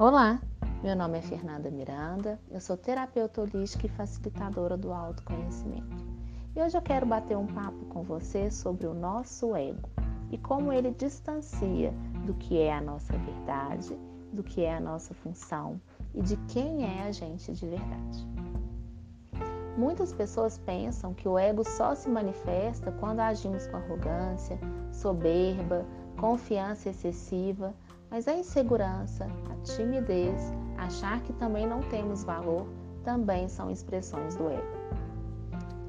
Olá, meu nome é Fernanda Miranda, eu sou terapeuta holística e facilitadora do autoconhecimento. E hoje eu quero bater um papo com você sobre o nosso ego e como ele distancia do que é a nossa verdade, do que é a nossa função e de quem é a gente de verdade. Muitas pessoas pensam que o ego só se manifesta quando agimos com arrogância, soberba, confiança excessiva, mas a insegurança, a timidez, achar que também não temos valor, também são expressões do ego.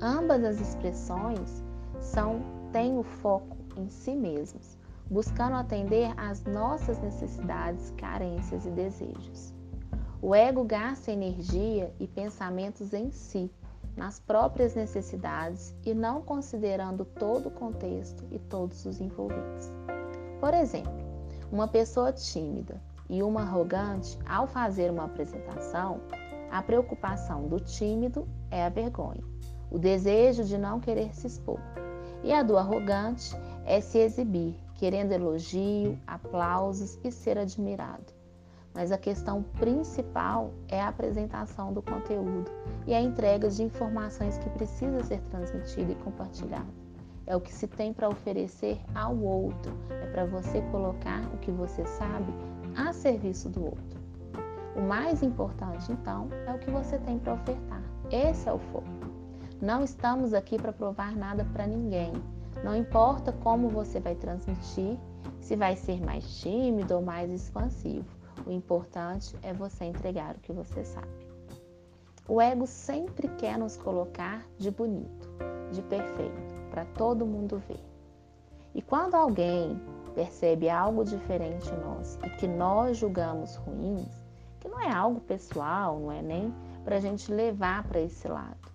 Ambas as expressões são têm o foco em si mesmos, buscando atender às nossas necessidades, carências e desejos. O ego gasta energia e pensamentos em si, nas próprias necessidades e não considerando todo o contexto e todos os envolvidos. Por exemplo, uma pessoa tímida e uma arrogante, ao fazer uma apresentação, a preocupação do tímido é a vergonha, o desejo de não querer se expor. E a do arrogante é se exibir, querendo elogio, aplausos e ser admirado. Mas a questão principal é a apresentação do conteúdo e a entrega de informações que precisa ser transmitida e compartilhada é o que se tem para oferecer ao outro, é para você colocar o que você sabe a serviço do outro. O mais importante, então, é o que você tem para ofertar. Esse é o foco. Não estamos aqui para provar nada para ninguém. Não importa como você vai transmitir, se vai ser mais tímido ou mais expansivo. O importante é você entregar o que você sabe. O ego sempre quer nos colocar de bonito, de perfeito para todo mundo ver. E quando alguém percebe algo diferente em nós e que nós julgamos ruins, que não é algo pessoal, não é nem para a gente levar para esse lado,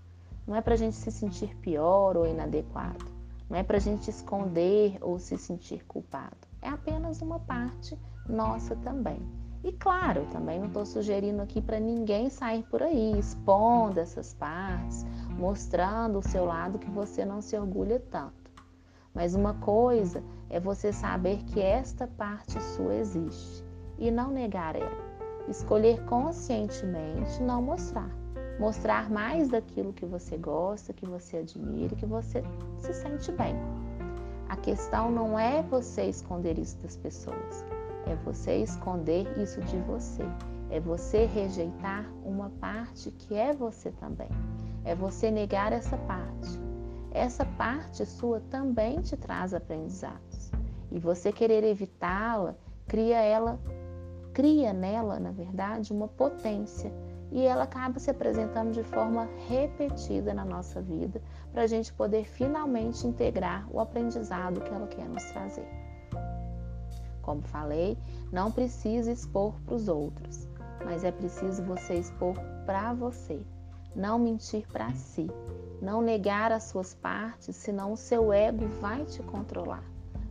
não é para a gente se sentir pior ou inadequado, não é para a gente esconder ou se sentir culpado, é apenas uma parte nossa também. E claro, também não estou sugerindo aqui para ninguém sair por aí expondo essas partes, mostrando o seu lado que você não se orgulha tanto. Mas uma coisa é você saber que esta parte sua existe e não negar ela. Escolher conscientemente não mostrar. Mostrar mais daquilo que você gosta, que você admira, que você se sente bem. A questão não é você esconder isso das pessoas. É você esconder isso de você. É você rejeitar uma parte que é você também. É você negar essa parte. Essa parte sua também te traz aprendizados. E você querer evitá-la, cria ela, cria nela, na verdade, uma potência. E ela acaba se apresentando de forma repetida na nossa vida, para a gente poder finalmente integrar o aprendizado que ela quer nos trazer. Como falei, não precisa expor para os outros, mas é preciso você expor para você. Não mentir para si, não negar as suas partes, senão o seu ego vai te controlar.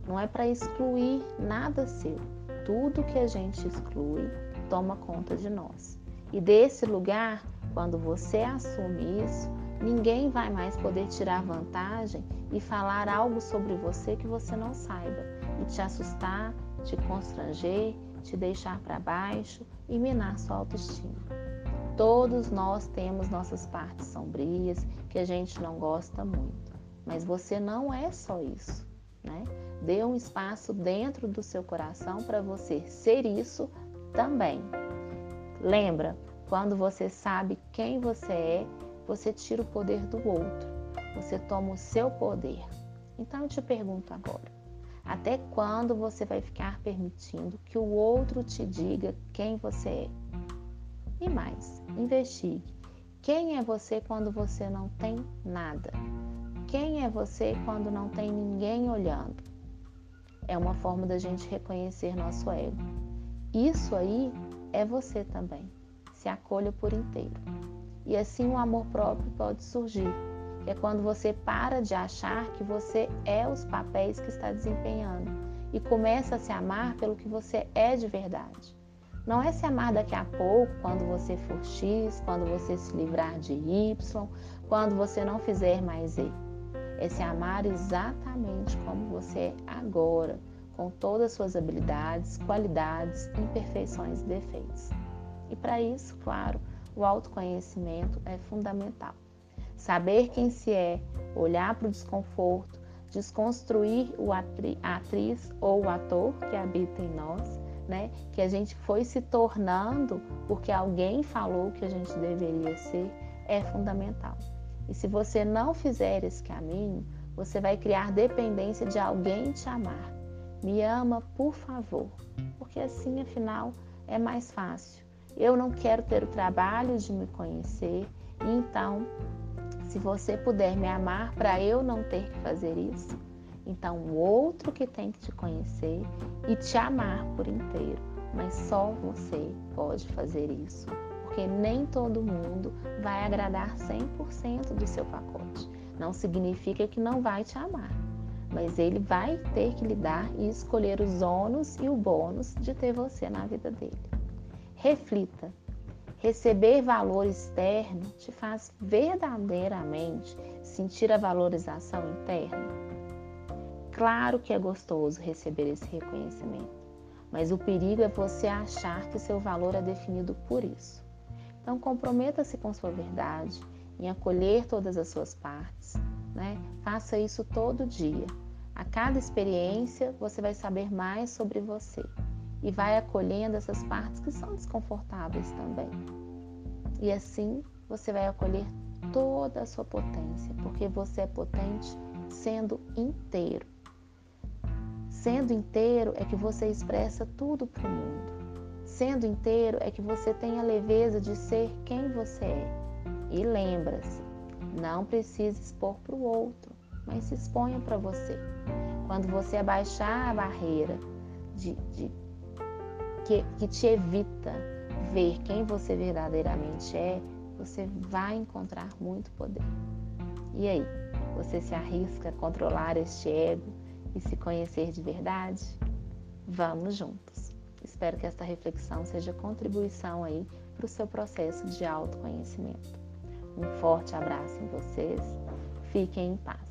Não é para excluir nada seu. Tudo que a gente exclui toma conta de nós. E desse lugar, quando você assume isso, ninguém vai mais poder tirar vantagem e falar algo sobre você que você não saiba e te assustar, te constranger, te deixar para baixo e minar sua autoestima. Todos nós temos nossas partes sombrias que a gente não gosta muito, mas você não é só isso, né? Dê um espaço dentro do seu coração para você ser isso também. Lembra, quando você sabe quem você é, você tira o poder do outro, você toma o seu poder. Então eu te pergunto agora: até quando você vai ficar permitindo que o outro te diga quem você é? E mais, investigue. Quem é você quando você não tem nada? Quem é você quando não tem ninguém olhando? É uma forma da gente reconhecer nosso ego. Isso aí é você também. Se acolha por inteiro. E assim o amor próprio pode surgir é quando você para de achar que você é os papéis que está desempenhando e começa a se amar pelo que você é de verdade. Não é se amar daqui a pouco, quando você for X, quando você se livrar de Y, quando você não fizer mais E. É se amar exatamente como você é agora, com todas as suas habilidades, qualidades, imperfeições e defeitos. E para isso, claro, o autoconhecimento é fundamental. Saber quem se é, olhar para o desconforto, desconstruir o atri atriz ou o ator que habita em nós, né? Que a gente foi se tornando porque alguém falou que a gente deveria ser, é fundamental. E se você não fizer esse caminho, você vai criar dependência de alguém te amar. Me ama, por favor, porque assim, afinal, é mais fácil. Eu não quero ter o trabalho de me conhecer, então, se você puder me amar para eu não ter que fazer isso, então o outro que tem que te conhecer e te amar por inteiro, mas só você pode fazer isso porque nem todo mundo vai agradar 100% do seu pacote. Não significa que não vai te amar, mas ele vai ter que lidar e escolher os ônus e o bônus de ter você na vida dele. Reflita. Receber valor externo te faz verdadeiramente sentir a valorização interna? Claro que é gostoso receber esse reconhecimento, mas o perigo é você achar que seu valor é definido por isso. Então, comprometa-se com sua verdade, em acolher todas as suas partes. Né? Faça isso todo dia. A cada experiência, você vai saber mais sobre você e vai acolhendo essas partes que são desconfortáveis também. E assim, você vai acolher toda a sua potência, porque você é potente sendo inteiro. Sendo inteiro é que você expressa tudo para o mundo. Sendo inteiro é que você tem a leveza de ser quem você é. E lembra-se, não precisa expor para o outro, mas se exponha para você. Quando você abaixar a barreira de, de que, que te evita ver quem você verdadeiramente é, você vai encontrar muito poder. E aí, você se arrisca a controlar este ego e se conhecer de verdade? Vamos juntos! Espero que esta reflexão seja contribuição aí para o seu processo de autoconhecimento. Um forte abraço em vocês. Fiquem em paz.